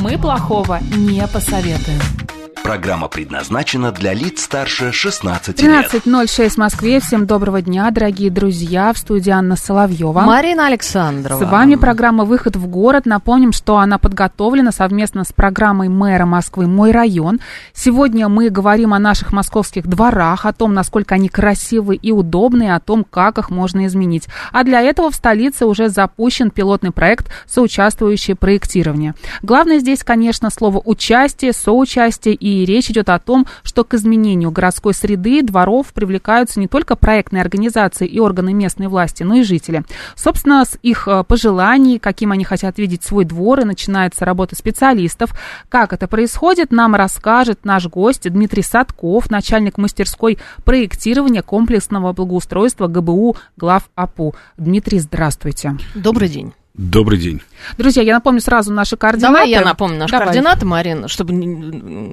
Мы плохого не посоветуем. Программа предназначена для лиц старше 16 лет. 13.06 в Москве. Всем доброго дня, дорогие друзья. В студии Анна Соловьева. Марина Александрова. С вами программа «Выход в город». Напомним, что она подготовлена совместно с программой мэра Москвы «Мой район». Сегодня мы говорим о наших московских дворах, о том, насколько они красивы и удобны, о том, как их можно изменить. А для этого в столице уже запущен пилотный проект «Соучаствующее проектирование». Главное здесь, конечно, слово «участие», «соучастие» и речь идет о том, что к изменению городской среды дворов привлекаются не только проектные организации и органы местной власти, но и жители. Собственно, с их э, пожеланий, каким они хотят видеть свой двор, и начинается работа специалистов. Как это происходит, нам расскажет наш гость Дмитрий Садков, начальник мастерской проектирования комплексного благоустройства ГБУ глав АПУ. Дмитрий, здравствуйте. Добрый день. Добрый день. Друзья, я напомню сразу наши координаты. Давай я напомню наши Давай. координаты, Марина, чтобы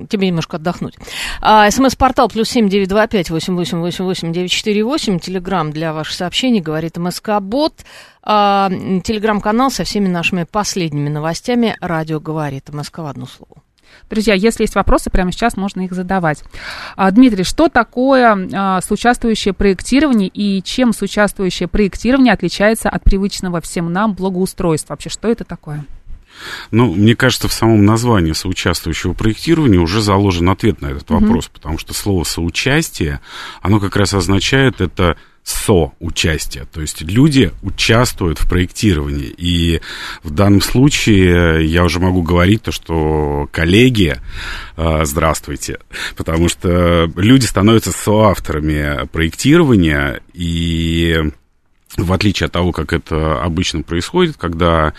тебе немножко отдохнуть. А, СМС-портал плюс семь девять два пять восемь восемь восемь восемь девять четыре восемь. Телеграмм для ваших сообщений, говорит МСК-бот. А, Телеграм-канал со всеми нашими последними новостями. Радио говорит МСК в одно слово. Друзья, если есть вопросы, прямо сейчас можно их задавать. А, Дмитрий, что такое а, соучаствующее проектирование и чем соучаствующее проектирование отличается от привычного всем нам благоустройства? Вообще, что это такое? Ну, мне кажется, в самом названии соучаствующего проектирования уже заложен ответ на этот вопрос, mm-hmm. потому что слово соучастие, оно как раз означает это соучастие. То есть люди участвуют в проектировании. И в данном случае я уже могу говорить то, что коллеги, э, здравствуйте, потому что люди становятся соавторами проектирования, и в отличие от того, как это обычно происходит, когда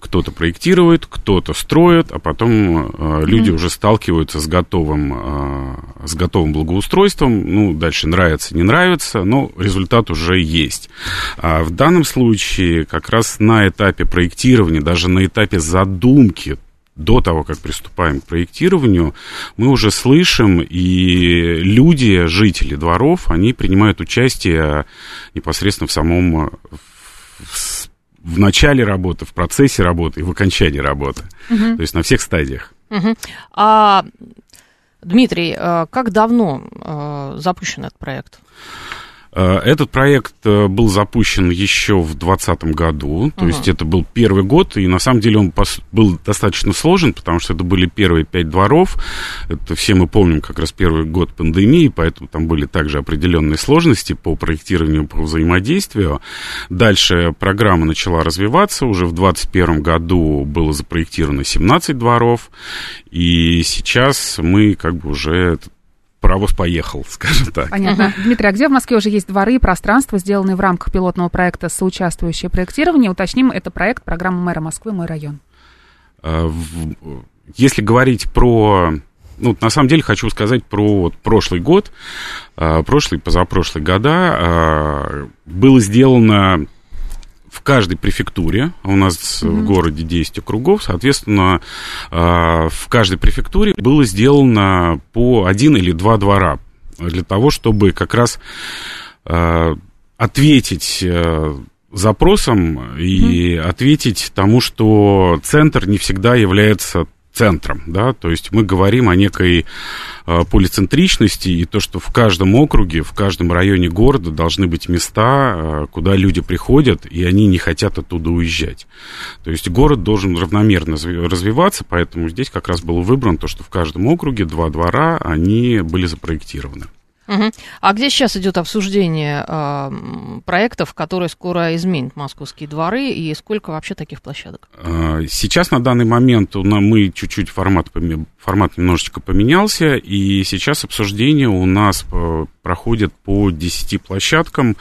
кто-то проектирует, кто-то строит, а потом э, люди mm-hmm. уже сталкиваются с готовым, э, с готовым благоустройством. Ну, дальше нравится, не нравится, но результат уже есть. А в данном случае как раз на этапе проектирования, даже на этапе задумки, до того, как приступаем к проектированию, мы уже слышим, и люди, жители дворов, они принимают участие непосредственно в самом в в начале работы, в процессе работы и в окончании работы. Угу. То есть на всех стадиях. Угу. А, Дмитрий, э, как давно э, запущен этот проект? Э, этот проект э, был запущен еще в 2020 году, то uh-huh. есть это был первый год, и на самом деле он был достаточно сложен, потому что это были первые пять дворов, это все мы помним как раз первый год пандемии, поэтому там были также определенные сложности по проектированию, по взаимодействию. Дальше программа начала развиваться, уже в 2021 году было запроектировано 17 дворов, и сейчас мы как бы уже этот паровоз поехал, скажем так. Понятно. Дмитрий, а где в Москве уже есть дворы и пространства, сделанные в рамках пилотного проекта «Соучаствующее проектирование»? Уточним, это проект программы мэра Москвы «Мой район». А, если говорить про... Ну, на самом деле хочу сказать про вот прошлый год, а, прошлый, позапрошлый года. А, было сделано каждой префектуре, у нас mm-hmm. в городе 10 округов, соответственно, а, в каждой префектуре было сделано по один или два двора для того, чтобы как раз а, ответить э, запросам и mm-hmm. ответить тому, что центр не всегда является центром, да, то есть мы говорим о некой э, полицентричности и то, что в каждом округе, в каждом районе города должны быть места, э, куда люди приходят, и они не хотят оттуда уезжать. То есть город должен равномерно развиваться, поэтому здесь как раз был выбран то, что в каждом округе два двора, они были запроектированы. Угу. А где сейчас идет обсуждение э, проектов, которые скоро изменят московские дворы, и сколько вообще таких площадок? А, сейчас на данный момент мы чуть-чуть формат, формат немножечко поменялся, и сейчас обсуждение у нас э, проходит по 10 площадкам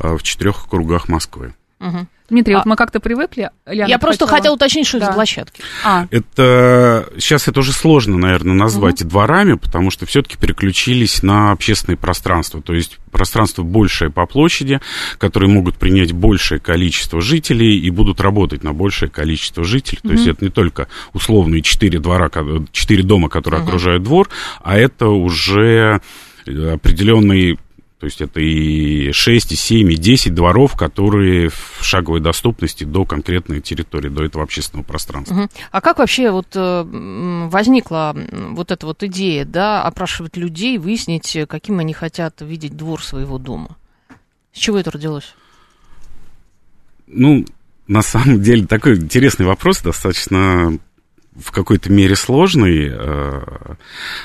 э, в четырех кругах Москвы. Мгм. Дмитрий, А- вот мы как-то привыкли. Ляна, Я просто хотела- хотела уточнить, что это Да. за площадки. А, Это сейчас это уже сложно, наверное, назвать дворами, потому что все-таки переключились на общественные пространства, то есть пространство большее по площади, которые могут принять большее количество жителей и будут работать на большее количество жителей. То есть это не только условные четыре двора, четыре дома, которые окружают двор, а это уже определенный то есть это и 6, и 7, и 10 дворов, которые в шаговой доступности до конкретной территории, до этого общественного пространства. Мгм. А как вообще вот э, возникла вот эта вот идея, да, опрашивать людей, выяснить, э, каким они хотят видеть двор своего дома? С чего это родилось? Ну, на самом деле, такой интересный вопрос, достаточно в какой-то мере сложный, э,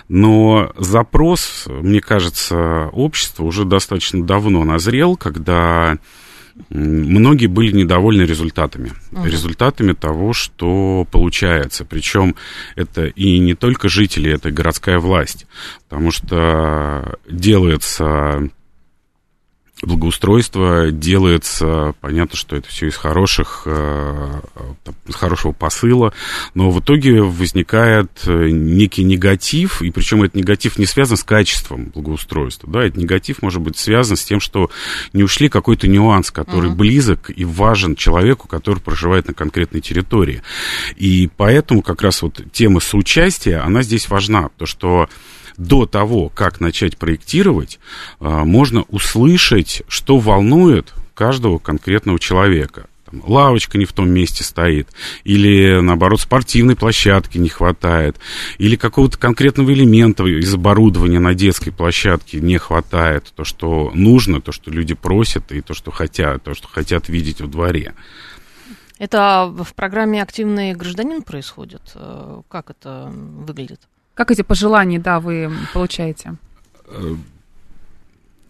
но запрос, мне кажется, общества уже достаточно давно назрел, когда многие были недовольны результатами. Результатами того, что получается. Причем это и не только жители, это и городская власть. Потому что делается благоустройство делается, понятно, что это все из хороших, э, из хорошего посыла, но в итоге возникает э, некий негатив, и причем этот негатив не связан с качеством благоустройства, да, этот негатив может быть связан с тем, что не ушли какой-то нюанс, который близок и важен человеку, который проживает на конкретной территории. И поэтому как раз вот тема соучастия, она здесь важна, то что до того, как начать проектировать, а, можно услышать, что волнует каждого конкретного человека. Лавочка не в том месте стоит, или, наоборот, спортивной площадки не хватает, или какого-то конкретного элемента из оборудования на детской площадке не хватает, то, что нужно, то, что люди просят, и то, что хотят, то, что хотят видеть в дворе. Это в программе «Активный гражданин» происходит? Э, Как это выглядит? Как эти пожелания, да, вы получаете?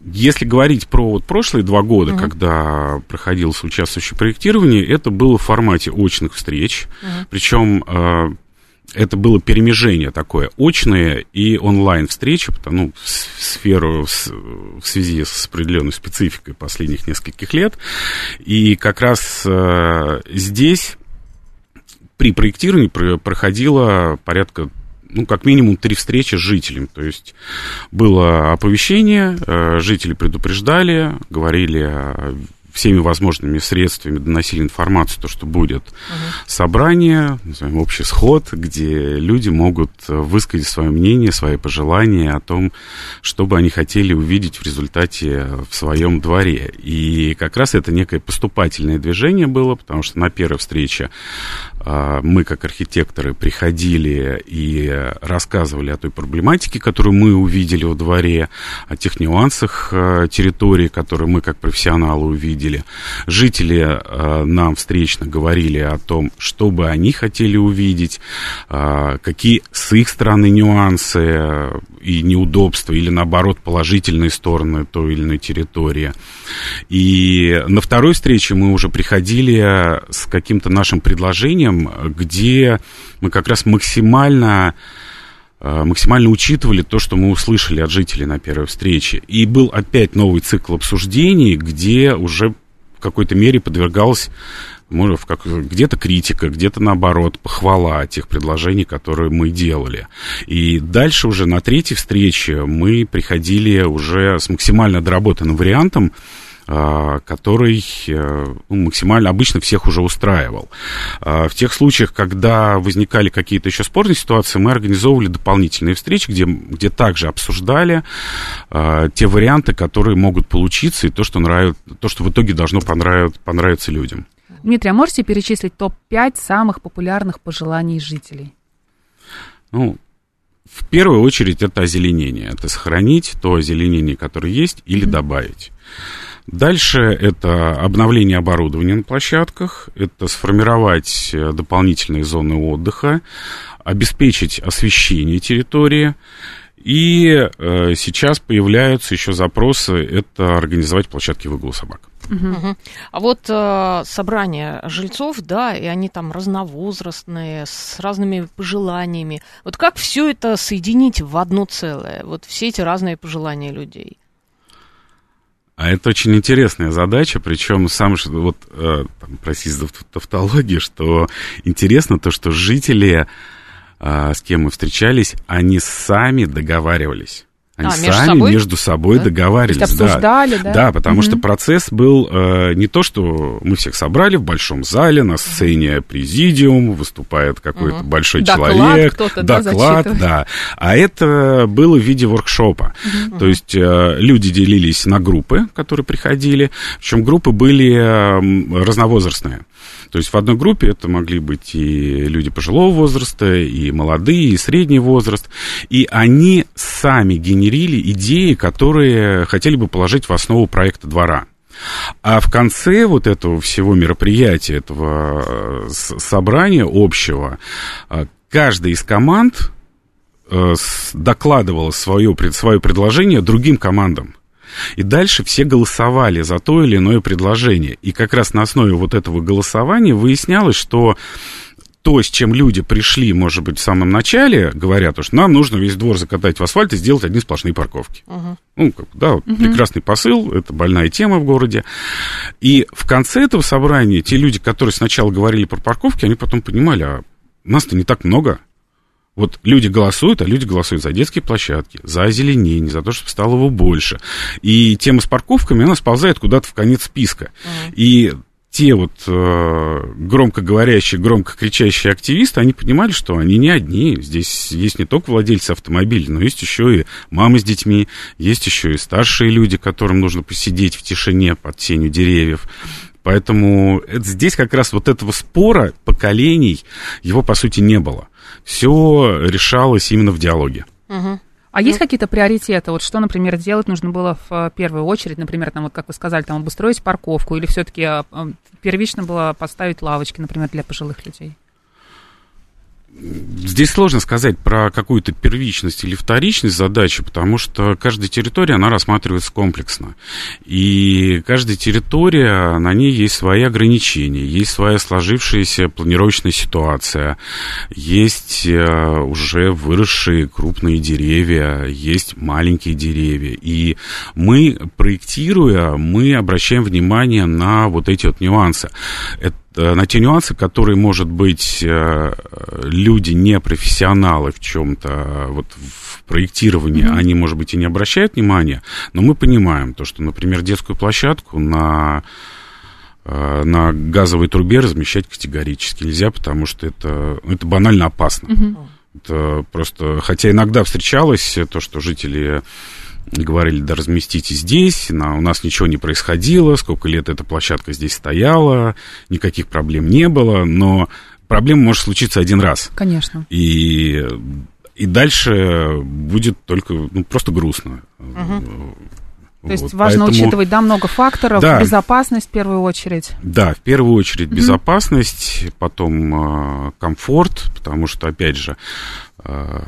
Если говорить про вот прошлые два года, когда проходилось участвующее проектирование, это было в формате очных встреч. Причем э, это было перемежение такое, очные и онлайн встречи, потому, ну, в сферу в, связи с определенной спецификой последних нескольких лет. И как раз э, здесь при проектировании про- проходило порядка ну, как минимум три встречи с жителями. То есть было оповещение, э, жители предупреждали, говорили э, всеми возможными средствами, доносили информацию, то, что будет собрание, назовем, общий сход, где люди могут э, высказать свое мнение, свои пожелания о том, что бы они хотели увидеть в результате в своем дворе. И как раз это некое поступательное движение было, потому что на первой встрече мы, как архитекторы, приходили и рассказывали о той проблематике, которую мы увидели во дворе, о тех нюансах а, территории, которые мы, как профессионалы, увидели. Жители а, нам встречно говорили о том, что бы они хотели увидеть, а, какие с их стороны нюансы а, и неудобства, или наоборот положительные стороны той или иной территории. И на второй встрече мы уже приходили с каким-то нашим предложением, где мы как раз максимально э, максимально учитывали то, что мы услышали от жителей на первой встрече. И был опять новый цикл обсуждений, где уже в какой-то мере подвергалась может, как- где-то критика, где-то наоборот, похвала тех предложений, которые мы делали. И дальше уже на третьей встрече мы приходили уже с максимально доработанным вариантом, который э, ну, максимально обычно всех уже устраивал. А, В тех случаях, когда возникали какие-то еще спорные ситуации, мы организовывали дополнительные встречи, где, где также обсуждали те варианты, которые могут получиться, и то, что, нравит, то, что в итоге должно понравиться, понравиться людям. Дмитрий, а можете перечислить топ-5 самых популярных пожеланий жителей? Ну, в первую очередь это озеленение. Это сохранить то озеленение, которое есть, или добавить. Дальше это обновление оборудования на площадках, это сформировать э, дополнительные зоны отдыха, обеспечить освещение территории. И э, сейчас появляются еще запросы, это организовать площадки выгула собак. Мгм. А вот э, собрание жильцов, да, и они там разновозрастные, с разными пожеланиями. Вот как все это соединить в одно целое? Вот все эти разные пожелания людей. А это очень интересная задача, причем сам, вот, э, там, простите за тавтологию, что интересно то, что жители, э, с кем мы встречались, они сами договаривались. Они а, между сами собой? между собой да? договаривались. То есть обсуждали, да? Да, да потому угу. что процесс был э, не то, что мы всех собрали в большом зале, на сцене президиум, выступает какой-то угу. большой доклад человек, доклад, да, да. А это было в виде воркшопа. Угу. То есть э, люди делились на группы, которые приходили, причем группы были э, разновозрастные. То есть в одной группе это могли быть и люди пожилого возраста, и молодые, и средний возраст. И они сами генерили идеи, которые хотели бы положить в основу проекта двора. А в конце вот этого всего мероприятия, этого э, собрания общего, э, каждая из команд э, докладывала свое, свое предложение другим командам. И дальше все голосовали за то или иное предложение. И как раз на основе вот этого голосования выяснялось, что то, с чем люди пришли, может быть, в самом начале, говорят, что нам нужно весь двор закатать в асфальт и сделать одни сплошные парковки. Uh-huh. Ну, как, да, uh-huh. прекрасный посыл, это больная тема в городе. И в конце этого собрания те люди, которые сначала говорили про парковки, они потом понимали, а нас-то не так много. Вот люди голосуют, а люди голосуют за детские площадки, за озеленение, за то, чтобы стало его больше. И тема с парковками, она сползает куда-то в конец списка. Mm. И те вот э, громко говорящие, громко кричащие активисты, они понимали, что они не одни. Здесь есть не только владельцы автомобилей, но есть еще и мамы с детьми, есть еще и старшие люди, которым нужно посидеть в тишине под тенью деревьев. Поэтому это, здесь как раз вот этого спора поколений, его, по сути, не было все решалось именно в диалоге. Угу. А есть какие-то приоритеты? Вот что, например, делать нужно было в э, первую очередь? Например, там, вот как вы сказали, там обустроить парковку или все-таки э, первично было поставить лавочки, например, для пожилых людей? Здесь сложно сказать про какую-то первичность или вторичность задачи, потому что каждая территория, она рассматривается комплексно. И каждая территория, на ней есть свои ограничения, есть своя сложившаяся планировочная ситуация, есть э, уже выросшие крупные деревья, есть маленькие деревья. И мы, проектируя, мы обращаем внимание на вот эти вот нюансы. Это на те нюансы, которые, может быть, э, люди не профессионалы в чем-то, вот в проектировании, mm-hmm. они, может быть, и не обращают внимания, но мы понимаем то, что, например, детскую площадку на э, на газовой трубе размещать категорически нельзя, потому что это, это банально опасно. Mm-hmm. Это просто, хотя иногда встречалось то, что жители говорили, да разместите здесь, на, у нас ничего не происходило, сколько лет эта площадка здесь стояла, никаких проблем не было, но проблема может случиться один раз. Конечно. И, и дальше будет только, ну, просто грустно. Угу. То есть вот, важно поэтому... учитывать, да, много факторов, да. безопасность в первую очередь. Да, в первую очередь безопасность, mm потом э, комфорт, потому что, опять же, э,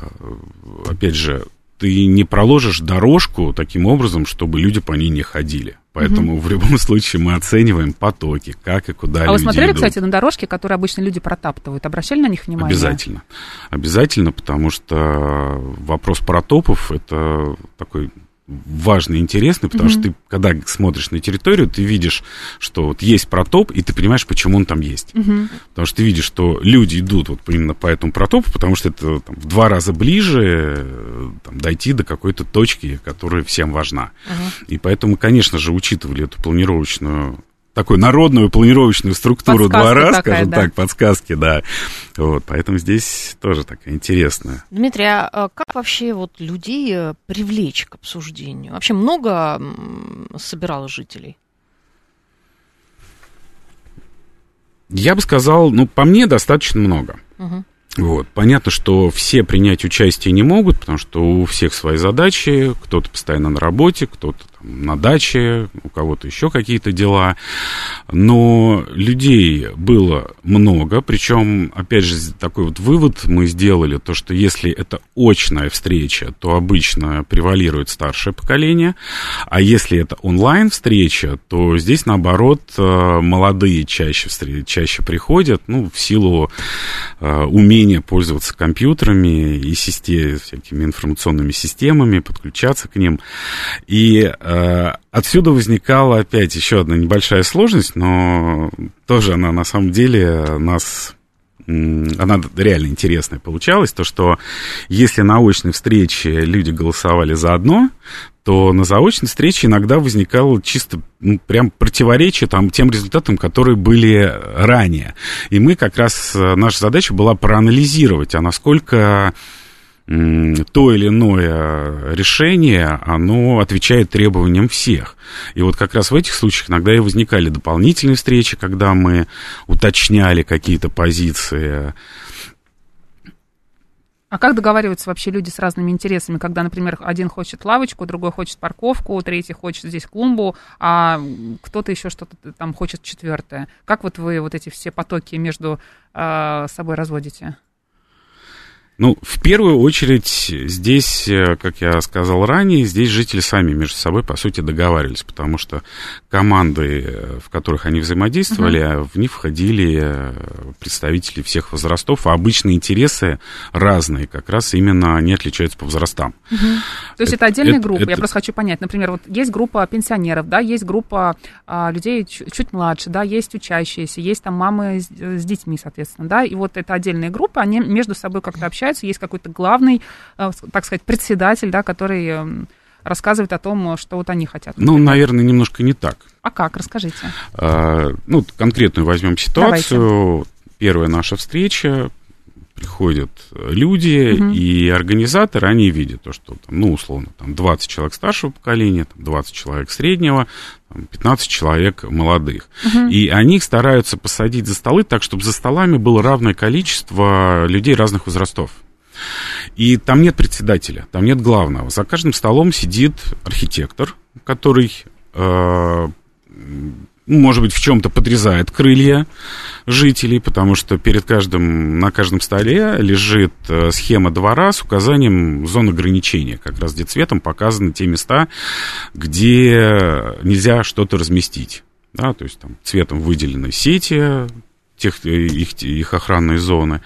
опять же, ты не проложишь дорожку таким образом, чтобы люди по ней не ходили. Поэтому угу. в любом случае мы оцениваем потоки, как и куда а А вы смотрели, идут. кстати, на дорожки, которые обычно люди протаптывают? Обращали на них внимание? Обязательно. Обязательно, потому что вопрос протопов – это такой важный и интересный, потому mm-hmm. что ты, когда смотришь на территорию, ты видишь, что вот есть протоп, и ты понимаешь, почему он там есть. Mm-hmm. Потому что ты видишь, что люди идут вот именно по этому протопу, потому что это там, в два раза ближе там, дойти до какой-то точки, которая всем важна. Mm-hmm. И поэтому, конечно же, учитывали эту планировочную такую народную планировочную структуру Подсказка двора, такая, скажем да. так, подсказки, да. Вот, поэтому здесь тоже такая интересная. Дмитрий, а, а как вообще вот людей э, привлечь к обсуждению? Вообще много собирало жителей? Я бы сказал, ну, по мне достаточно много. Угу. Вот. Понятно, что все принять участие не могут, потому что у всех свои задачи, кто-то постоянно на работе, кто-то на даче, у кого-то еще какие-то дела. Но людей было много, причем, опять же, такой вот вывод мы сделали, то, что если это очная встреча, то обычно превалирует старшее поколение, а если это онлайн-встреча, то здесь, наоборот, э, молодые чаще, чаще приходят, ну, в силу э, умение пользоваться компьютерами и систем, всякими информационными системами, подключаться к ним. И э, отсюда возникала опять еще одна небольшая сложность, но тоже она на самом деле нас она реально интересная получалась, то, что если на очной встрече люди голосовали за одно, то на заочной встрече иногда возникало чисто ну, прям противоречие там, тем результатам, которые были ранее. И мы как раз, э, наша задача была проанализировать, а насколько то или иное решение, оно отвечает требованиям всех. И вот как раз в этих случаях иногда и возникали дополнительные встречи, когда мы уточняли какие-то позиции. А как договариваются вообще люди с разными интересами, когда, например, один хочет лавочку, другой хочет парковку, третий хочет здесь клумбу, а кто-то еще что-то там хочет четвертое? Как вот вы вот эти все потоки между э, собой разводите? Ну, в первую очередь, здесь, э, как я сказал ранее, здесь жители сами между собой, по сути, договаривались, потому что команды, э, в которых они взаимодействовали, uh-huh. в них входили э, представители всех возрастов, а обычные интересы разные, как раз именно они отличаются по возрастам. Uh-huh. То есть это, это отдельные это, группы, это... я просто хочу понять, например, вот есть группа пенсионеров, да, есть группа а, людей чуть, чуть младше, да, есть учащиеся, есть там мамы с, с детьми, соответственно, да, и вот это отдельные группы, они между собой как-то общаются, общаются, есть какой-то главный, э, так сказать, председатель, да, который эм, рассказывает о том, что вот они хотят. Ну, наверное, немножко не так. А как? Расскажите. А, ну, конкретную возьмем ситуацию. Давайте. Первая наша встреча, приходят люди, угу. и организаторы, они видят то, что, там, ну, условно, там 20 человек старшего поколения, там, 20 человек среднего, там, 15 человек молодых. Угу. И они их стараются посадить за столы так, чтобы за столами было равное количество людей разных возрастов. И там нет председателя, там нет главного. За каждым столом сидит архитектор, который э, может быть, в чем-то подрезает крылья жителей, потому что перед каждым, на каждом столе лежит э, схема двора с указанием зон ограничения. Как раз где цветом показаны те места, где нельзя что-то разместить. Да, то есть там цветом выделены сети, тех, их, их охранные зоны.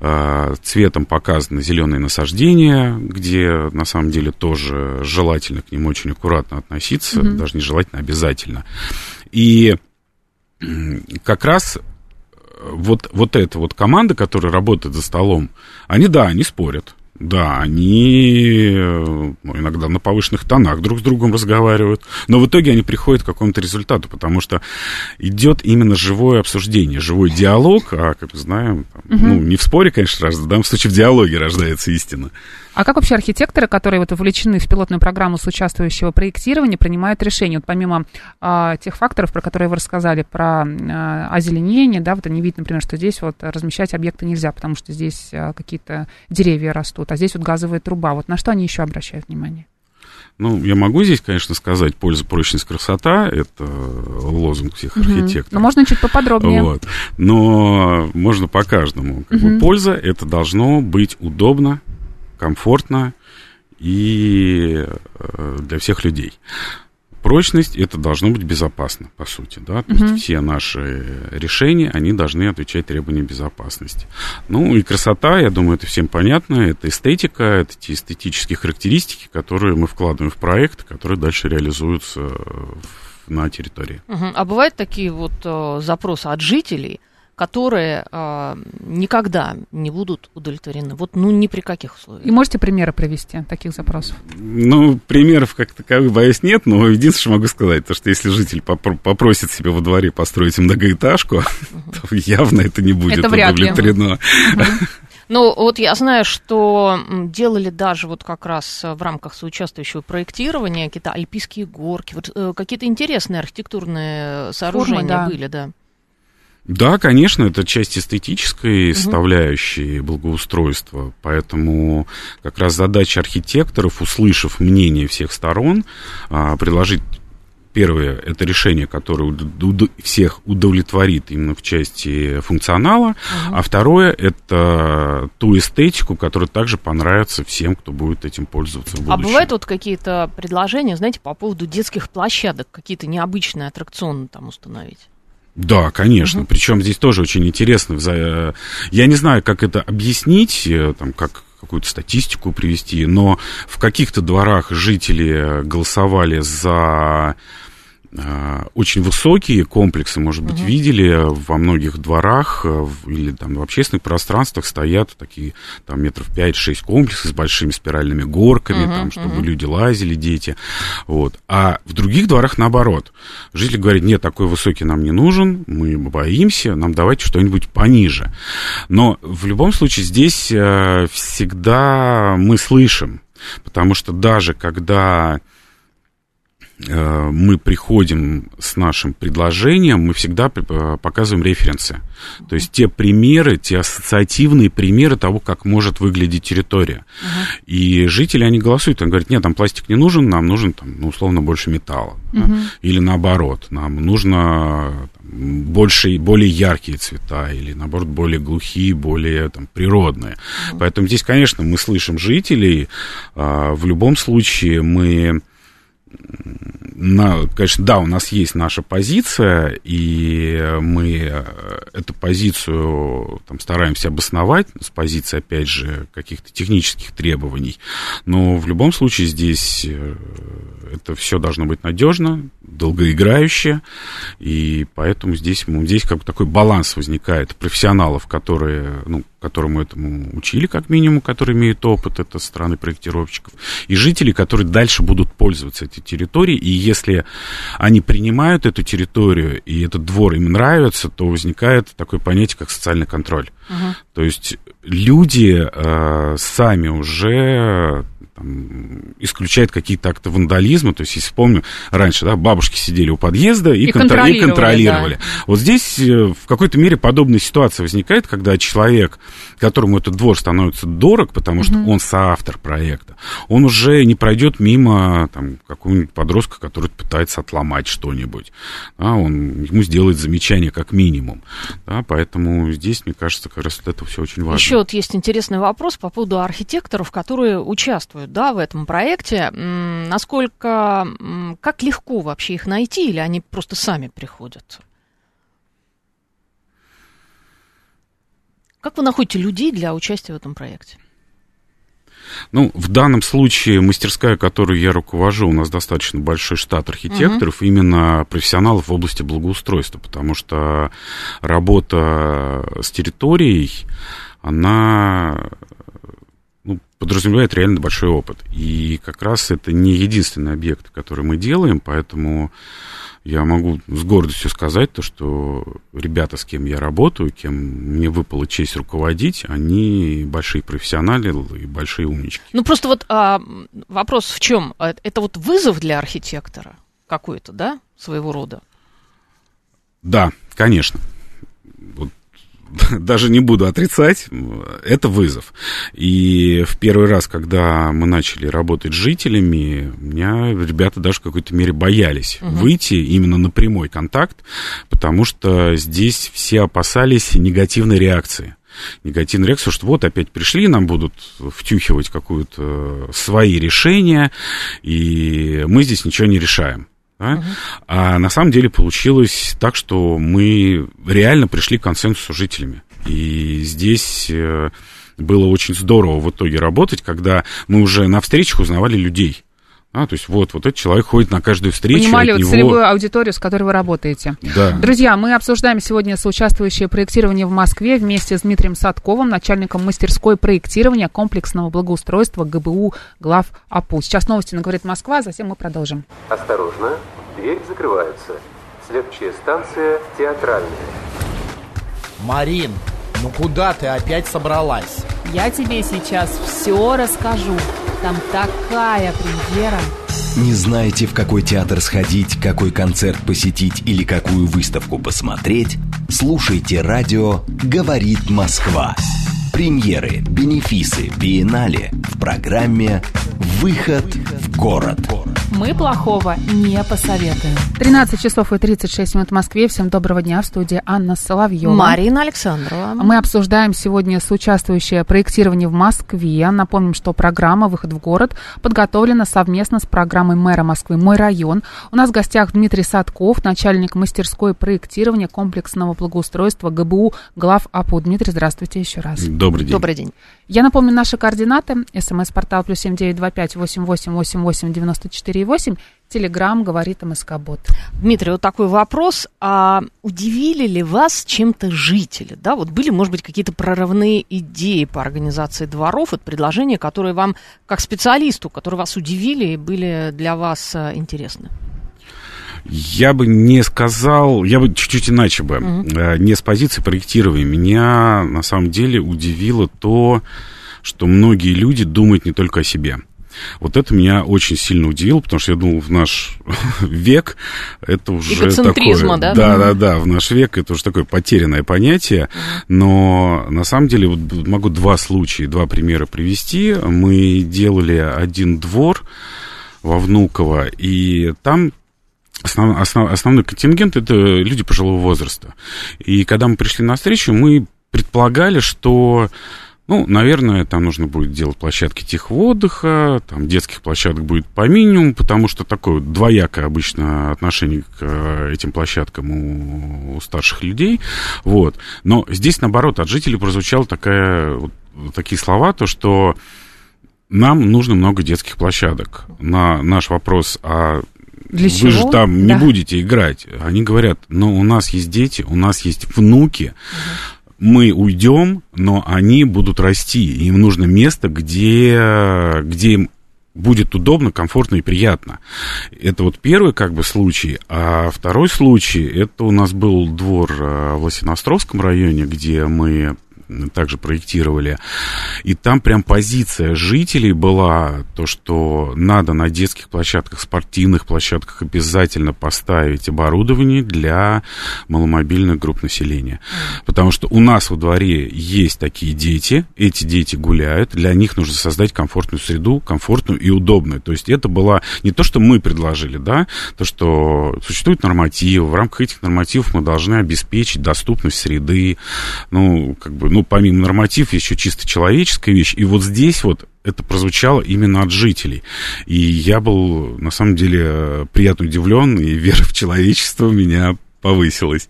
А, цветом показаны зеленые насаждения, где на самом деле тоже желательно к ним очень аккуратно относиться, mm-hmm. даже не желательно, обязательно. И как раз э, вот, вот эта вот команда, которая работает за столом, они, да, они спорят. Да, они ну, иногда на повышенных тонах друг с другом разговаривают, но в итоге они приходят к какому-то результату, потому что идет именно живое обсуждение, живой диалог, а, как мы знаем, там, угу. ну, не в споре, конечно, рождается, в данном случае в диалоге рождается истина. А как вообще архитекторы, которые вот вовлечены в пилотную программу с участвующего проектирования, принимают решения? Вот помимо а, тех факторов, про которые вы рассказали, про а, озеленение, да, вот они видят, например, что здесь вот размещать объекты нельзя, потому что здесь а, какие-то деревья растут, а здесь вот газовая труба. Вот на что они еще обращают внимание? Ну, я могу здесь, конечно, сказать, польза, прочность, красота, это лозунг всех угу. архитекторов. Но можно чуть поподробнее. Вот. Но можно по каждому. Как угу. бы, польза, это должно быть удобно, комфортно и э, для всех людей. Прочность это должно быть безопасно, по сути, да, то угу. есть все наши решения, они должны отвечать требованиям безопасности. Ну и красота, я думаю, это всем понятно, это эстетика, это те эстетические характеристики, которые мы вкладываем в проект, которые дальше реализуются на территории. Угу. А бывают такие вот э, запросы от жителей, которые э, никогда не будут удовлетворены. Вот, ну, ни при каких условиях. И можете примеры привести таких запросов? Ну, примеров как таковых, боюсь, нет, но единственное, что могу сказать, то, что если житель попросит себе во дворе построить многоэтажку, угу. то явно это не будет это удовлетворено. Ну, вот я знаю, что делали даже вот как раз в рамках соучаствующего проектирования какие-то альпийские горки, вот э, какие-то интересные архитектурные сооружения Формы, да. были, да. Да, конечно, это часть эстетической угу. составляющей благоустройства, поэтому как раз задача архитекторов, услышав мнение всех сторон, а, предложить Первое – это решение, которое всех удовлетворит именно в части функционала. Uh-huh. А второе – это ту эстетику, которая также понравится всем, кто будет этим пользоваться в а будущем. А бывают вот какие-то предложения, знаете, по поводу детских площадок, какие-то необычные аттракционы там установить? Да, конечно. Угу. Причем здесь тоже очень интересно. Я не знаю, как это объяснить, э, там, как какую-то статистику привести, но в каких-то дворах жители голосовали за Э, очень высокие комплексы, может быть, угу. видели во многих дворах э, или там в общественных пространствах стоят такие там метров 5-6 комплексы с большими спиральными горками, угу, там, чтобы угу. люди лазили, дети. Вот. А в других дворах наоборот. Жители говорят, нет, такой высокий нам не нужен, мы боимся, нам давайте что-нибудь пониже. Но в любом случае здесь э, всегда мы слышим, потому что даже когда Э, мы приходим с нашим предложением, мы всегда э, показываем референсы. То есть те примеры, те ассоциативные примеры того, как может выглядеть территория. Uh-huh. И жители, они голосуют, они говорят, нет, там пластик не нужен, нам нужен, там, ну, условно, больше металла. Uh-huh. Да? Или наоборот, нам нужно там, больше, более яркие цвета, или, наоборот, более глухие, более там, природные. Uh-huh. Поэтому здесь, конечно, мы слышим жителей. А, в любом случае мы на, конечно, да, у нас есть наша позиция, и мы э, эту позицию там, стараемся обосновать с позиции, опять же, каких-то технических требований. Но в любом случае здесь э, это все должно быть надежно, долгоиграюще, и поэтому здесь, здесь как бы такой баланс возникает профессионалов, которые, ну, которому этому учили, как минимум, которые имеют опыт, это страны проектировщиков, и жителей, которые дальше будут пользоваться этой территорией, и если они принимают эту территорию, и этот двор им нравится, то возникает такое понятие, как социальный контроль. Uh-huh. То есть люди э, сами уже там, исключает какие-то акты вандализма. То есть, если вспомню, раньше да, бабушки сидели у подъезда и, и контролировали. И контролировали. Да. Вот здесь э, в какой-то мере подобная ситуация возникает, когда человек, которому этот двор становится дорог, потому что угу. он соавтор проекта, он уже не пройдет мимо там, какого-нибудь подростка, который пытается отломать что-нибудь. Да, он ему сделает замечание как минимум. Да, поэтому здесь, мне кажется, раз это все очень важно. Еще вот есть интересный вопрос по поводу архитекторов, которые участвуют да, в этом проекте. Насколько, как легко вообще их найти, или они просто сами приходят? Как вы находите людей для участия в этом проекте? Ну, в данном случае мастерская, которую я руковожу, у нас достаточно большой штат архитекторов, угу. именно профессионалов в области благоустройства, потому что работа с территорией, она подразумевает реально большой опыт. И как раз это не единственный объект, который мы делаем, поэтому я могу с гордостью сказать то, что ребята, с кем я работаю, кем мне выпала честь руководить, они большие профессионалы и большие умнички. Ну просто вот а, вопрос в чем? А, это вот вызов для архитектора какой-то, да, своего рода? Да, конечно даже не буду отрицать, это вызов. И в первый раз, когда мы начали работать с жителями, меня ребята даже в какой-то мере боялись угу. выйти именно на прямой контакт, потому что здесь все опасались негативной реакции негативную реакцию, что вот опять пришли, нам будут втюхивать какую-то свои решения, и мы здесь ничего не решаем. Да? Угу. А на самом деле получилось так, что мы реально пришли к консенсусу с жителями. И здесь э, было очень здорово в итоге работать, когда мы уже на встречах узнавали людей. А, то есть вот, вот этот человек ходит на каждую встречу. Понимали вот него... целевую аудиторию, с которой вы работаете. Да. Друзья, мы обсуждаем сегодня соучаствующее проектирование в Москве вместе с Дмитрием Садковым, начальником мастерской проектирования комплексного благоустройства ГБУ глав АПУ. Сейчас новости на «Говорит Москва», затем мы продолжим. Осторожно, дверь закрывается. Следующая станция театральная. Марин, ну куда ты опять собралась? Я тебе сейчас все расскажу. Там такая премьера. Не знаете, в какой театр сходить, какой концерт посетить или какую выставку посмотреть? Слушайте радио «Говорит Москва». Премьеры, бенефисы, биеннале в программе «Выход в город». Мы плохого не посоветуем. 13 часов и 36 минут в Москве. Всем доброго дня. В студии Анна Соловьева. Марина Александрова. Мы обсуждаем сегодня соучаствующее проектирование в Москве. Напомним, что программа «Выход в город» подготовлена совместно с программой мэра Москвы «Мой район». У нас в гостях Дмитрий Садков, начальник мастерской проектирования комплексного благоустройства ГБУ глав АПУ. Дмитрий, здравствуйте еще раз. Добрый день. Добрый день. Я напомню наши координаты. СМС-портал плюс семь девять два пять восемь восемь восемь восемь девяносто четыре восемь. Телеграмм говорит МСК Бот. Дмитрий, вот такой вопрос. А удивили ли вас чем-то жители? Да, вот были, может быть, какие-то прорывные идеи по организации дворов, это предложения, которые вам, как специалисту, которые вас удивили и были для вас а, интересны? Я бы не сказал, я бы чуть-чуть иначе бы, mm-hmm. не с позиции проектирования. Меня на самом деле удивило то, что многие люди думают не только о себе. Вот это меня очень сильно удивило, потому что я думал, в наш век это уже такое... да? Да, да, да, в наш век это уже такое потерянное понятие, но на самом деле вот могу два случая, два примера привести. Мы делали один двор во Внуково, и там Основ, основ, основной контингент это люди пожилого возраста. И когда мы пришли на встречу, мы предполагали, что ну, наверное, там нужно будет делать площадки тихого отдыха, там детских площадок будет по минимуму, потому что такое двоякое обычно отношение к э, этим площадкам у, у старших людей. Вот. Но здесь, наоборот, от жителей прозвучала такая, вот, такие слова, то, что нам нужно много детских площадок. На наш вопрос, а Для вы чего? же там не Да. будете играть. Они говорят, ну, у нас есть дети, у нас есть внуки, мы уйдем, но они будут расти. Им нужно место, где, где им будет удобно, комфортно и приятно. Это вот первый как бы случай. А второй случай, это у нас был двор э, в Лосиностровском районе, где мы также проектировали. И там прям позиция жителей была, то, что надо на детских площадках, спортивных площадках обязательно поставить оборудование для маломобильных групп населения. Потому что у нас во дворе есть такие дети, эти дети гуляют, для них нужно создать комфортную среду, комфортную и удобную. То есть это было не то, что мы предложили, да, то, что существуют нормативы, в рамках этих нормативов мы должны обеспечить доступность среды, ну, как бы, ну, помимо норматив, еще чисто человеческая вещь. И вот здесь вот это прозвучало именно от жителей. И я был, на самом деле, э, приятно удивлен, и вера в человечество у меня повысилась.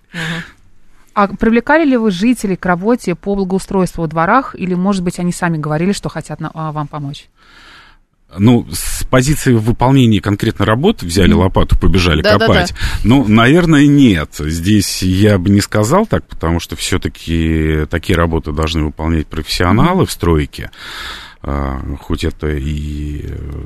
А привлекали ли вы жителей к работе по благоустройству во дворах, или, может быть, они сами говорили, что хотят на- а, вам помочь? Ну, с позиции выполнения конкретной работы взяли лопату, побежали Да-да-да. копать. Ну, наверное, нет. Здесь я бы не сказал так, потому что все-таки такие работы должны выполнять профессионалы в стройке. А, хоть это и э,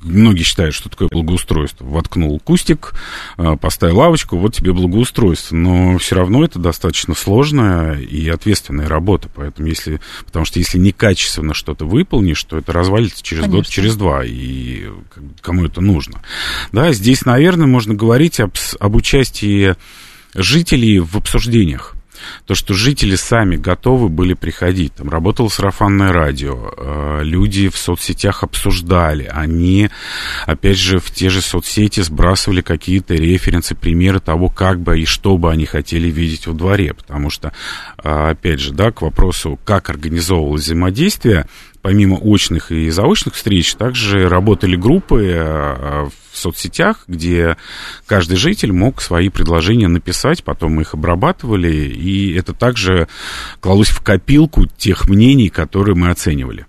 многие считают, что такое благоустройство. Воткнул кустик, а, поставил лавочку, вот тебе благоустройство. Но все равно это достаточно сложная и ответственная работа. Поэтому если, потому что если некачественно что-то выполнишь, то это развалится через год, Конечно. через два. И кому это нужно? Да, здесь, наверное, можно говорить об, об участии жителей в обсуждениях. То, что жители сами готовы были приходить. Там работало сарафанное радио, э, люди в соцсетях обсуждали, они, опять же, в те же соцсети сбрасывали какие-то референсы, примеры того, как бы и что бы они хотели видеть во дворе. Потому что, э, опять же, да, к вопросу, как организовывалось взаимодействие, помимо очных и заочных встреч, также работали группы э, в соцсетях, где каждый житель мог свои предложения написать, потом мы их обрабатывали, и это также клалось в копилку тех мнений, которые мы оценивали.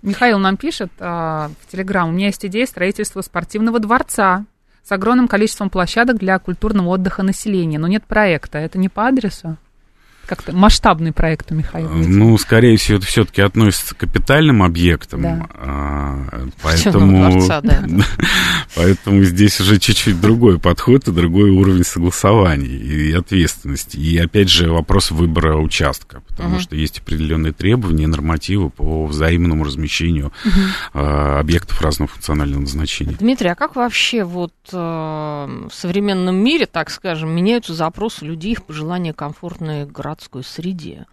Михаил нам пишет а, в Телеграм, у меня есть идея строительства спортивного дворца с огромным количеством площадок для культурного отдыха населения, но нет проекта. Это не по адресу? Как-то масштабный проект у Михаила. видимо. Ну, скорее всего, это все-таки относится к капитальным объектам, Да. а, поэтому, дворца, да. поэтому здесь уже чуть-чуть другой подход и другой уровень согласования и ответственности. И опять же вопрос выбора участка, потому что есть определенные требования, нормативы по взаимному размещению а, объектов разного функционального назначения. Дмитрий, а как вообще вот э, в современном мире, так скажем, меняются запросы людей, их пожелания комфортной городской среде?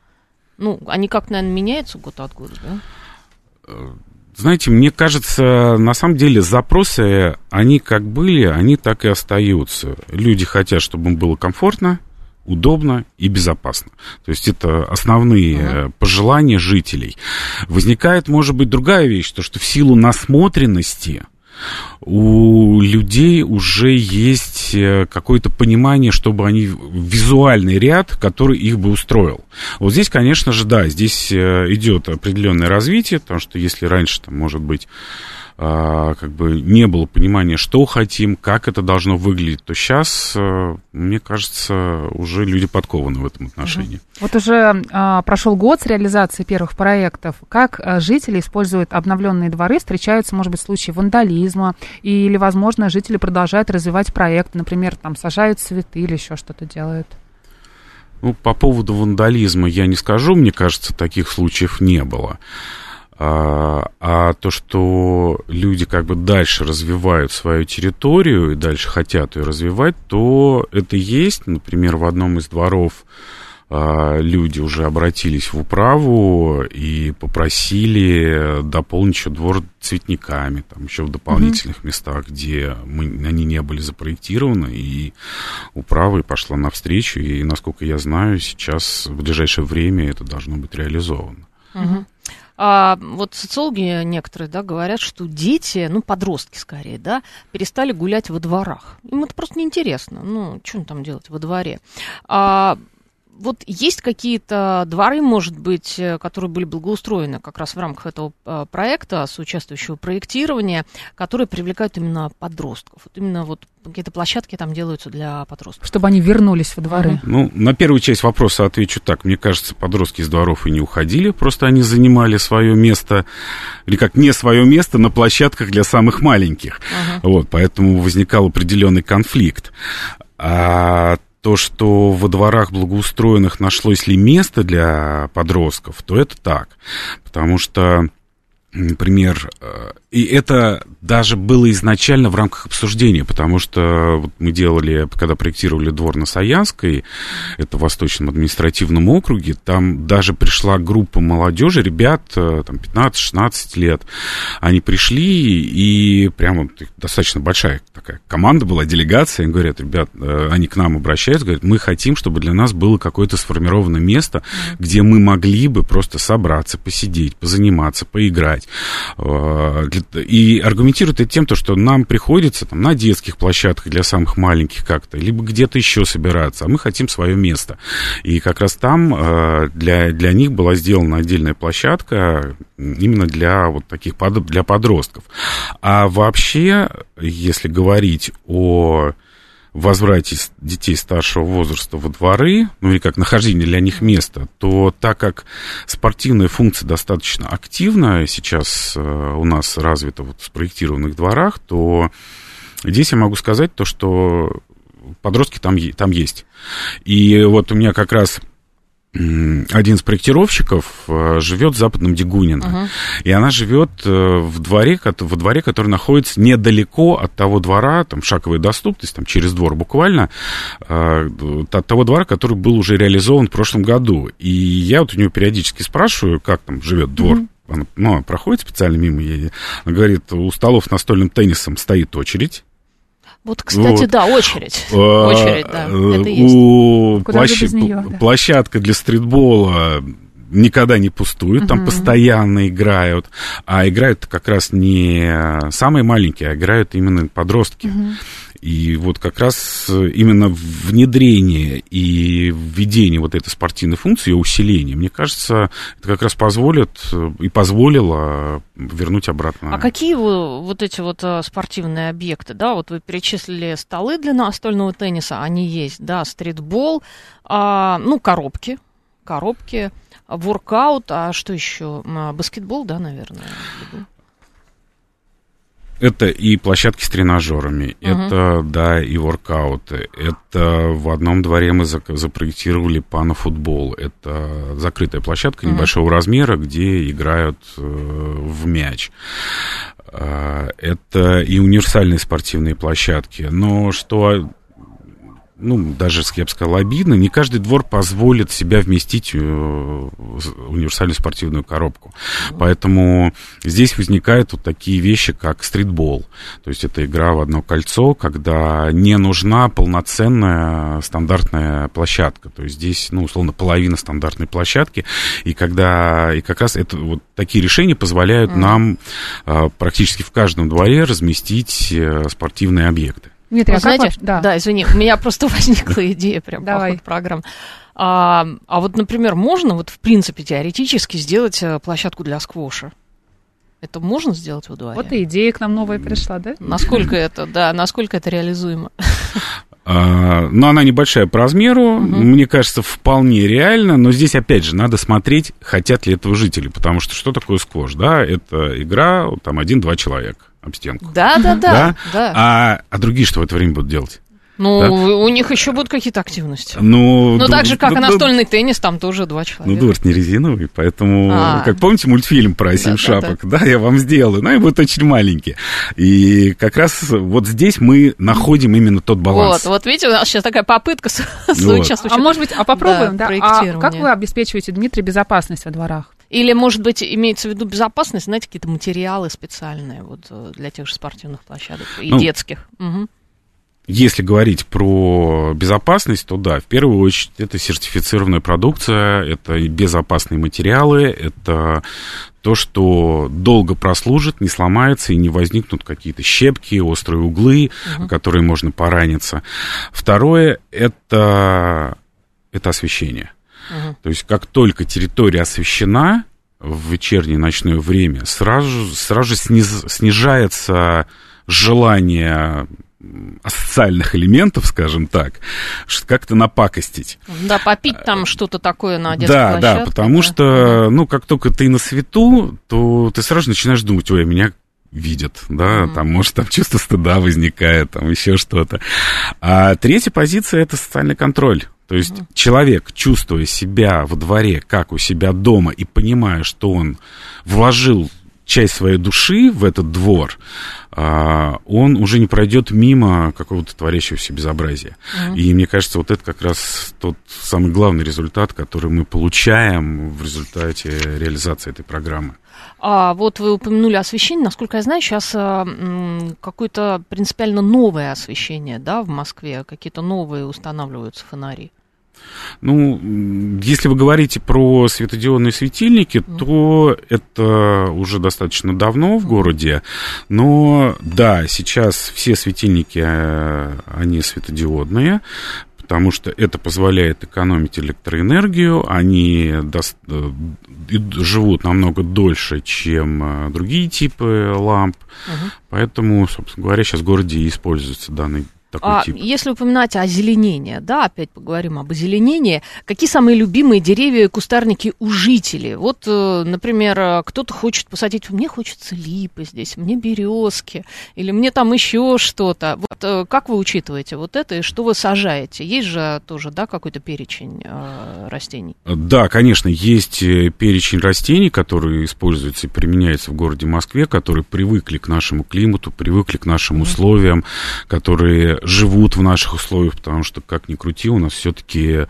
Ну, они как, наверное, меняются год от года, да? знаете, мне кажется, на самом деле запросы, они как были, они так и остаются. Люди хотят, чтобы им было комфортно, удобно и безопасно. То есть это основные uh-huh. пожелания жителей. Возникает, может быть, другая вещь, то что в силу насмотренности у людей уже есть э, какое-то понимание, чтобы они визуальный ряд, который их бы устроил. Вот здесь, конечно же, да, здесь э, идет определенное развитие, потому что если раньше, там, может быть, как бы не было понимания, что хотим, как это должно выглядеть, то сейчас, э, мне кажется, уже люди подкованы в этом отношении. Вот уже а, прошел год с реализации первых проектов. Как а, жители используют обновленные дворы? Встречаются, может быть, случаи вандализма? Или, возможно, жители продолжают развивать проект, например, там сажают цветы или еще что-то делают? Ну, по поводу вандализма я не скажу, мне кажется, таких случаев не было. А, а то, что люди как бы дальше развивают свою территорию и дальше хотят ее развивать, то это есть. Например, в одном из дворов а, люди уже обратились в управу и попросили дополнить еще двор цветниками, там еще в дополнительных mm-hmm. местах, где мы, они не были запроектированы, и управа и пошла навстречу, и, насколько я знаю, сейчас в ближайшее время это должно быть реализовано. Mm-hmm. А, вот социологи некоторые, да, говорят, что дети, ну, подростки скорее, да, перестали гулять во дворах. Им это просто неинтересно. Ну, что там делать во дворе? А, вот есть какие-то дворы, может быть, э, которые были благоустроены как раз в рамках этого э, проекта, соучаствующего проектирования, которые привлекают именно подростков. Вот именно вот какие-то площадки там делаются для подростков. Чтобы они вернулись во дворы. Ну, на первую часть вопроса отвечу так. Мне кажется, подростки из дворов и не уходили, просто они занимали свое место, или как не свое место, на площадках для самых маленьких. Uh-huh. Вот, поэтому возникал определенный конфликт. А то, что во дворах благоустроенных нашлось ли место для подростков, то это так. Потому что например, э, и это даже было изначально в рамках обсуждения, потому что вот мы делали, когда проектировали двор на Саянской, это в Восточном административном округе, там даже пришла группа молодежи, ребят, э, там 15-16 лет, они пришли, и прямо достаточно большая такая команда была, делегация, они говорят, ребят, э, они к нам обращаются, говорят, мы хотим, чтобы для нас было какое-то сформированное место, где мы могли бы просто собраться, посидеть, позаниматься, поиграть, Э, и аргументируют это тем, то, что нам приходится там, на детских площадках для самых маленьких как-то, либо где-то еще собираться, а мы хотим свое место. И как раз там э, для, для них была сделана отдельная площадка именно для вот таких для подростков. А вообще, если говорить о возврате детей старшего возраста во дворы, ну или как нахождение для них места, то так как спортивная функция достаточно активна сейчас э, у нас развита вот в спроектированных дворах, то здесь я могу сказать то, что подростки там, там есть. И вот у меня как раз один из проектировщиков э, живет в Западном Дегунино. Uh-huh. И она живет э, в дворе, во дворе, который находится недалеко от того двора, там шаговая доступность, там через двор буквально, э, от того двора, который был уже реализован в прошлом году. И я вот у нее периодически спрашиваю, как там живет двор. Uh-huh. Она, ну, проходит специально мимо ей. Она говорит, у столов настольным теннисом стоит очередь. Вот, кстати, вот. да, очередь. А, очередь, да, это есть. У площ... нее, да. Площадка для стритбола никогда не пустует, uh-huh. там постоянно играют, а играют как раз не самые маленькие, а играют именно подростки. Uh-huh. И вот как раз именно внедрение и введение вот этой спортивной функции, ее усиление, мне кажется, это как раз позволит и позволило вернуть обратно. А какие вот эти вот э, спортивные объекты, да, вот вы перечислили столы для настольного тенниса, они есть, да, стритбол, а, ну, коробки, коробки, воркаут, а что еще? Баскетбол, да, наверное? Это и площадки с тренажерами, uh-huh. это, да, и воркауты. Это в одном дворе мы запроектировали панофутбол. Это закрытая площадка uh-huh. небольшого размера, где играют э, в мяч. Э, это и универсальные спортивные площадки. Но что ну, даже, я бы сказал, обидно. Не каждый двор позволит себя вместить э, в универсальную спортивную коробку. Поэтому здесь возникают вот такие вещи, как стритбол. То есть это игра в одно кольцо, когда не нужна полноценная стандартная площадка. То есть здесь, ну, условно, половина стандартной площадки. И когда, и как раз это, вот такие решения позволяют mm. нам э, практически в каждом дворе разместить э, спортивные объекты. Дмитрий, а знаете, ваш... да. да, извини, у меня просто возникла идея прям по ходу программы. А, а вот, например, можно вот в принципе теоретически сделать э, площадку для сквоша? Это можно сделать во дворе? Вот и идея к нам новая пришла, да? Насколько это, да, насколько это реализуемо? А, но она небольшая по размеру, угу. мне кажется, вполне реально, но здесь, опять же, надо смотреть, хотят ли этого жители, потому что что такое сквош, да, это игра, там, один-два человека об стенку. Да, да, да. да? А, а другие что в это время будут делать? Ну, да? у них еще будут какие-то активности. Ну, ну так же, как и настольный теннис, там тоже два человека. Ну, дворт не резиновый, поэтому, а. как помните мультфильм про семь да, шапок, да, да. да, я вам сделаю, но они будут очень маленькие. И как раз вот здесь мы находим именно тот баланс. Вот, вот видите, у нас сейчас такая попытка соучаствовать. А может быть, а попробуем, да, да? А как вы обеспечиваете, Дмитрий, безопасность во дворах? Или, может быть, имеется в виду безопасность, знаете, какие-то материалы специальные вот э, для тех же спортивных площадок и ну, детских. Угу. Если говорить про безопасность, то да, в первую очередь это сертифицированная продукция, это безопасные материалы, это то, что долго прослужит, не сломается и не возникнут какие-то щепки, острые углы, угу. которые можно пораниться. Второе это, это освещение. Угу. То есть как только территория освещена в вечернее ночное время, сразу, сразу же сниз, снижается желание асоциальных элементов, скажем так, как-то напакостить. Да, попить там что-то такое на детской Да, площадке, да, потому да. что, ну, как только ты на свету, то ты сразу начинаешь думать, ой, меня видят, да, mm-hmm. там, может, там чувство стыда возникает, там еще что-то. А третья позиция — это социальный контроль. То есть mm-hmm. человек, чувствуя себя во дворе, как у себя дома, и понимая, что он вложил часть своей души в этот двор, а, он уже не пройдет мимо какого-то творящегося безобразия. Mm-hmm. И мне кажется, вот это как раз тот самый главный результат, который мы получаем в результате реализации этой программы. А вот вы упомянули освещение. Насколько я знаю, сейчас а, какое-то принципиально новое освещение да, в Москве, какие-то новые устанавливаются фонари. Ну, если вы говорите про светодиодные светильники, то это уже достаточно давно в городе. Но да, сейчас все светильники, э, они светодиодные потому что это позволяет экономить электроэнергию, они даст, э, живут намного дольше, чем э, другие типы ламп, угу. поэтому, собственно говоря, сейчас в городе используется данный такой а, тип. Если упоминать о озеленении, да, опять поговорим об озеленении, какие самые любимые деревья и кустарники у жителей? Вот, э, например, кто-то хочет посадить, мне хочется липы здесь, мне березки, или мне там еще что-то. Вот э, как вы учитываете вот это и что вы сажаете? Есть же тоже, да, какой-то перечень э, растений? Да, конечно, есть э, перечень растений, которые используются и применяются в городе Москве, которые привыкли к нашему климату, привыкли к нашим mm-hmm. условиям, которые живут в наших условиях, потому что, как ни крути, у нас все-таки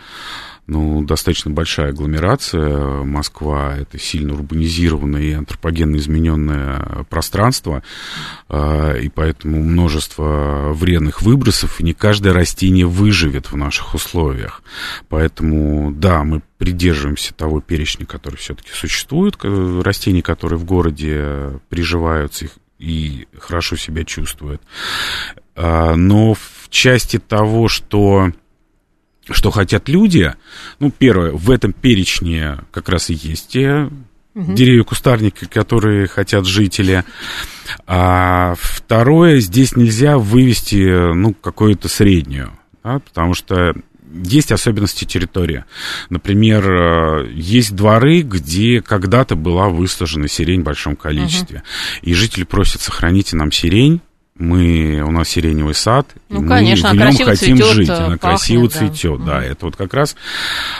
ну, достаточно большая агломерация. Москва — это сильно урбанизированное и антропогенно измененное пространство, а, и поэтому множество вредных выбросов, и не каждое растение выживет в наших условиях. Поэтому, да, мы придерживаемся того перечня, который все-таки существует, растений, которые в городе приживаются и хорошо себя чувствуют. А, но в части того, что что хотят люди, ну, первое, в этом перечне как раз и есть те угу. деревья, кустарники, которые хотят жители. А второе, здесь нельзя вывести, ну, какую-то среднюю, да, потому что есть особенности территории. Например, есть дворы, где когда-то была высажена сирень в большом количестве. Угу. И жители просят, сохраните нам сирень, мы, у нас сиреневый сад, Ну, и конечно, мы в нем хотим цветет, жить, э, она пахнет, красиво да. цветет, да, Мгм. это вот как раз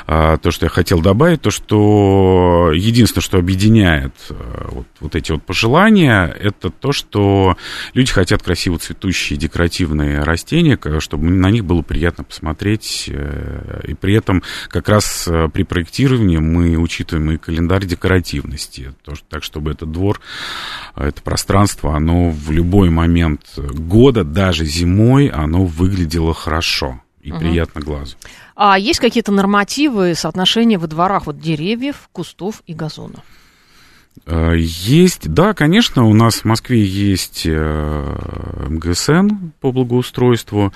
а, то, что я хотел добавить, то, что единственное, что объединяет а, вот, вот эти вот пожелания, это то, что люди хотят красиво цветущие декоративные растения, чтобы на них было приятно посмотреть, э, и при этом как раз при проектировании мы учитываем и календарь декоративности, то, так, чтобы этот двор, это пространство, оно в любой момент года, даже зимой, оно выглядело хорошо и приятно глазу. А есть какие-то нормативы соотношения во дворах вот деревьев, кустов и газона? Э, Есть, да, конечно, у нас в Москве есть э, МГСН по благоустройству,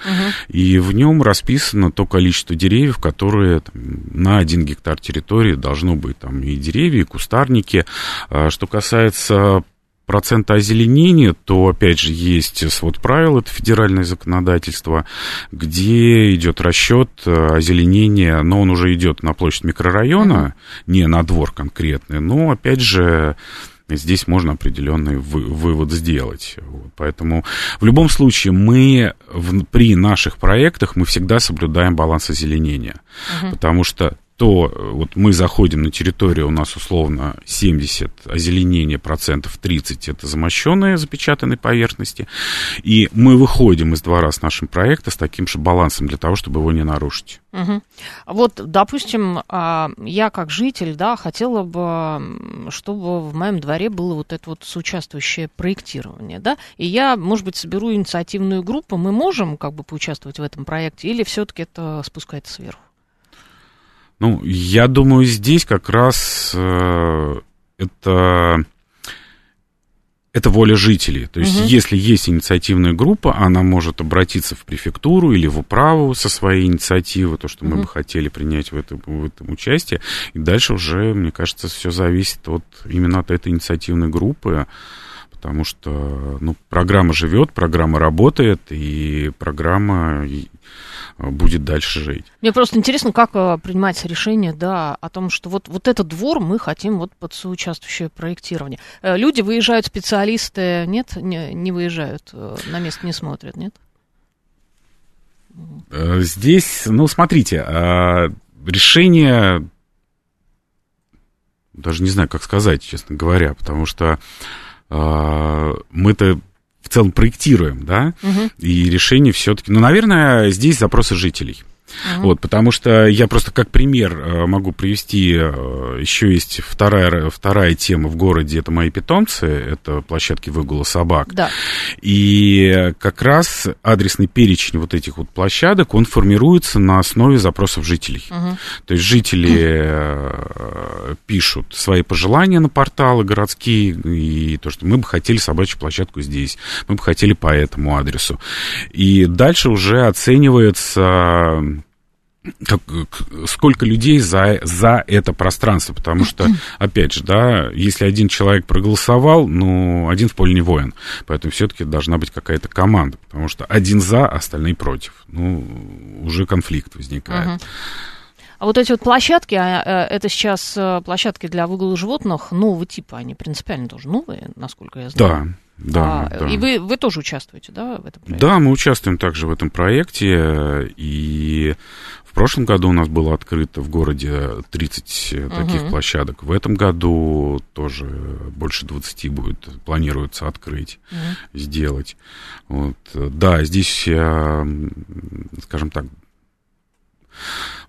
и в нем расписано то количество деревьев, которые там, на один гектар территории должно быть. Там и деревья, и кустарники. А Что касается процента озеленения, то, опять же, есть свод правил, это федеральное законодательство, где идет расчет э, озеленения, но он уже идет на площадь микрорайона, не на двор конкретный, но, опять же, здесь можно определенный вы- вывод сделать. Вот. Поэтому в любом случае мы в- при наших проектах мы всегда соблюдаем баланс озеленения, потому что то э, вот мы заходим на территорию, у нас условно 70 озеленения, процентов 30 это замощенные запечатанные поверхности, и мы выходим из двора с нашим проектом с таким же балансом для того, чтобы его не нарушить. Мгм. Вот, допустим, а, я как житель, да, хотела бы, чтобы в моем дворе было вот это вот соучаствующее проектирование, да, и я, может быть, соберу инициативную группу, мы можем как бы поучаствовать в этом проекте, или все-таки это спускается сверху? Ну, я думаю, здесь как раз э, это, это воля жителей. То есть, Мгм. если есть инициативная группа, она может обратиться в префектуру или в управу со своей инициативой, то, что мы Мгм. бы хотели принять в этом, в этом участие. И дальше уже, мне кажется, все зависит от, именно от этой инициативной группы. Потому что ну, программа живет, программа работает, и программа будет дальше жить. Мне просто интересно, как э, принимается решение, да, о том, что вот, вот этот двор мы хотим вот под соучаствующее проектирование. Э, Люди выезжают, специалисты, нет, не, не выезжают, э, на место не смотрят, нет? Здесь, ну, смотрите, а, решение, даже не знаю, как сказать, честно говоря, потому что а, мы-то в целом проектируем, да, Мгм. и решение все-таки, ну, наверное, здесь запросы жителей. Вот, потому что я просто как пример э, могу привести, э, еще есть вторая, вторая тема в городе, это мои питомцы, это площадки выгула собак. Да. И как раз адресный перечень вот этих вот площадок, он формируется на основе запросов жителей. То есть жители э, пишут свои пожелания на порталы городские, и то, что мы бы хотели собачью площадку здесь, мы бы хотели по этому адресу. И дальше уже оценивается как- сколько людей за, за это пространство, потому что, опять же, да, если один человек проголосовал, ну, один в поле не воин, поэтому все-таки должна быть какая-то команда, потому что один за, остальные против, ну, уже конфликт возникает. А вот эти вот площадки, а, э, это сейчас э, площадки для выгула животных нового типа, они принципиально тоже новые, насколько я знаю. Да, да, А, да. И вы, вы тоже участвуете, да, в этом проекте? Да, мы участвуем также в этом проекте, и прошлом году у нас было открыто в городе 30 таких Мгм. площадок. В этом году тоже больше 20 будет, планируется открыть, сделать. Вот. Да, здесь, э, скажем так,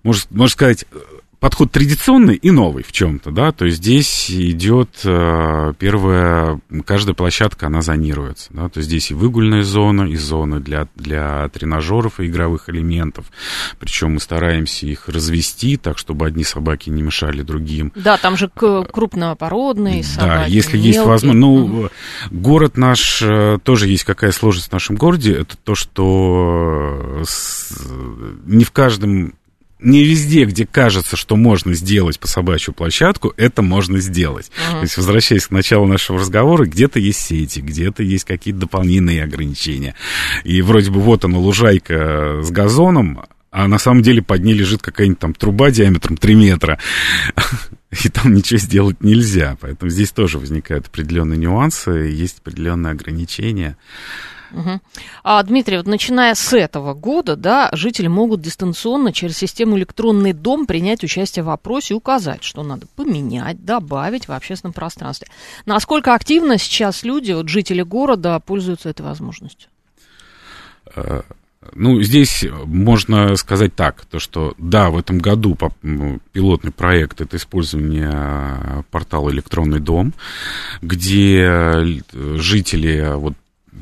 можно, можно сказать, подход традиционный и новый в чем-то, да, то есть здесь идет э, первая, каждая площадка, она зонируется, да, то есть здесь и выгульная зона, и зона для, для тренажеров и игровых элементов, причем мы стараемся их развести так, чтобы одни собаки не мешали другим, Да, там же крупнопородные собаки, да, если есть мелкие. возможность. Ну, город наш, э, тоже есть какая сложность в нашем городе, это то, что э, не в каждом не везде, где кажется, что можно сделать по собачью площадку, это можно сделать. То есть, возвращаясь к началу нашего разговора, где-то есть сети, где-то есть какие-то дополнительные ограничения. И вроде бы вот она, лужайка с газоном, а на самом деле под ней лежит какая-нибудь там труба диаметром 3 метра. И там ничего сделать нельзя. Поэтому здесь тоже возникают определенные нюансы, есть определенные ограничения. Угу. А, Дмитрий, вот начиная с этого года, да, жители могут дистанционно через систему электронный дом принять участие в опросе и указать, что надо поменять, добавить в общественном пространстве. Насколько активно сейчас люди, вот жители города, пользуются этой возможностью? Э, ну, здесь можно сказать так, то что да, в этом году пилотный проект это использование портала «Электронный дом», где жители вот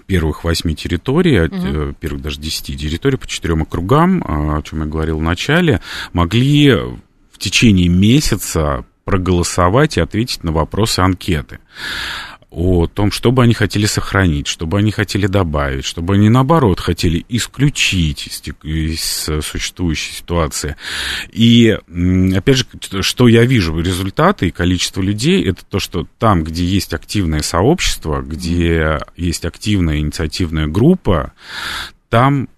первых восьми территорий, угу. первых даже десяти территорий по четырем округам, а, о чем я говорил в начале, могли в течение месяца проголосовать и ответить на вопросы анкеты о том, что бы они хотели сохранить, что бы они хотели добавить, что бы они, наоборот, хотели исключить из существующей ситуации. И, опять же, что я вижу, результаты и количество людей, это то, что там, где есть активное сообщество, где есть активная инициативная группа, там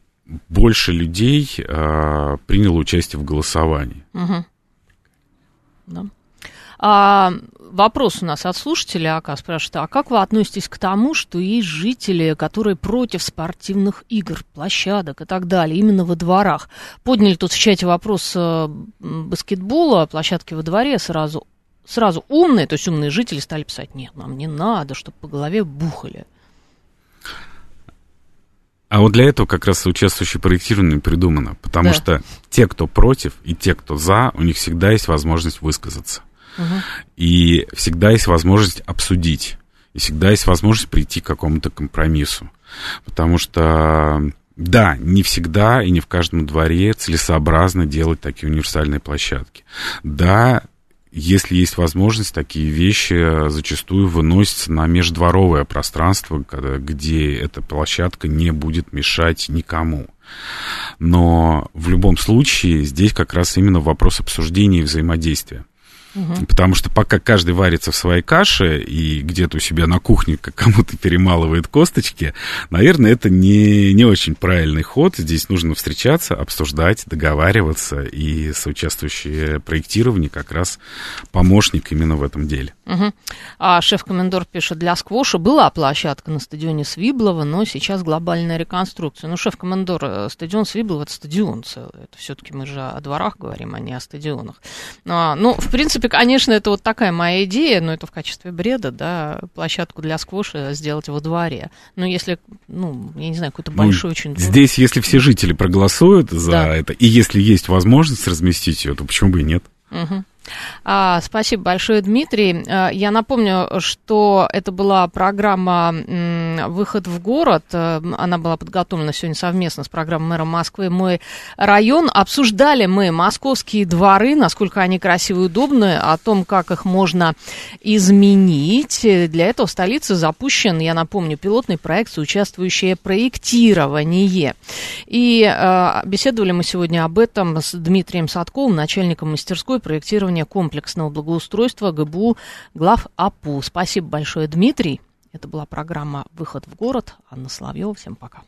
больше людей э, приняло участие в голосовании. Угу. Да. А, вопрос у нас от слушателя АК спрашивает, а как вы относитесь к тому, что есть жители, которые против спортивных игр, площадок и так далее, именно во дворах? Подняли тут в чате вопрос э, баскетбола, площадки во дворе, сразу, сразу умные, то есть умные жители стали писать, нет, нам не надо, чтобы по голове бухали. А вот для этого как раз соучаствующее проектирование придумано, потому да. что те, кто против, и те, кто за, у них всегда есть возможность высказаться. И всегда есть возможность обсудить. И всегда есть возможность прийти к какому-то компромиссу. Потому что, да, не всегда и не в каждом дворе целесообразно делать такие универсальные площадки. Да, если есть возможность, такие вещи зачастую выносятся на междворовое пространство, где эта площадка не будет мешать никому. Но в любом случае здесь как раз именно вопрос обсуждения и взаимодействия. Угу. Потому что пока каждый варится в своей каше и где-то у себя на кухне кому-то перемалывает косточки, наверное, это не, не очень правильный ход. Здесь нужно встречаться, обсуждать, договариваться, и соучаствующее проектирование как раз помощник именно в этом деле. Угу. А шеф-комендор пишет, для сквоша была площадка на стадионе Свиблова, но сейчас глобальная реконструкция. Ну, шеф-комендор, э, стадион Свиблова – это стадион целый. Это все-таки мы же о дворах говорим, а не о стадионах. А, ну, в принципе, принципе, конечно, это вот такая моя идея, но это в качестве бреда, да, площадку для сквоша сделать во дворе. Но если, ну, я не знаю, какой-то большой ну, очень... Здесь, если все жители проголосуют за да. это, и если есть возможность разместить ее, то почему бы и нет? Угу. А, спасибо большое, Дмитрий. А, я напомню, что это была программа «Выход в город». Э, она была подготовлена сегодня совместно с программой мэра Москвы «Мой район». Обсуждали мы московские дворы, насколько они красивые и удобны, о том, как их можно изменить. Для этого в столице запущен, я напомню, пилотный проект «Соучаствующее проектирование». И э, беседовали мы сегодня об этом с Дмитрием Садковым, начальником мастерской проектирования планирования комплексного благоустройства ГБУ глав АПУ. Спасибо большое, Дмитрий. Это была программа «Выход в город». Анна Соловьева. Всем пока.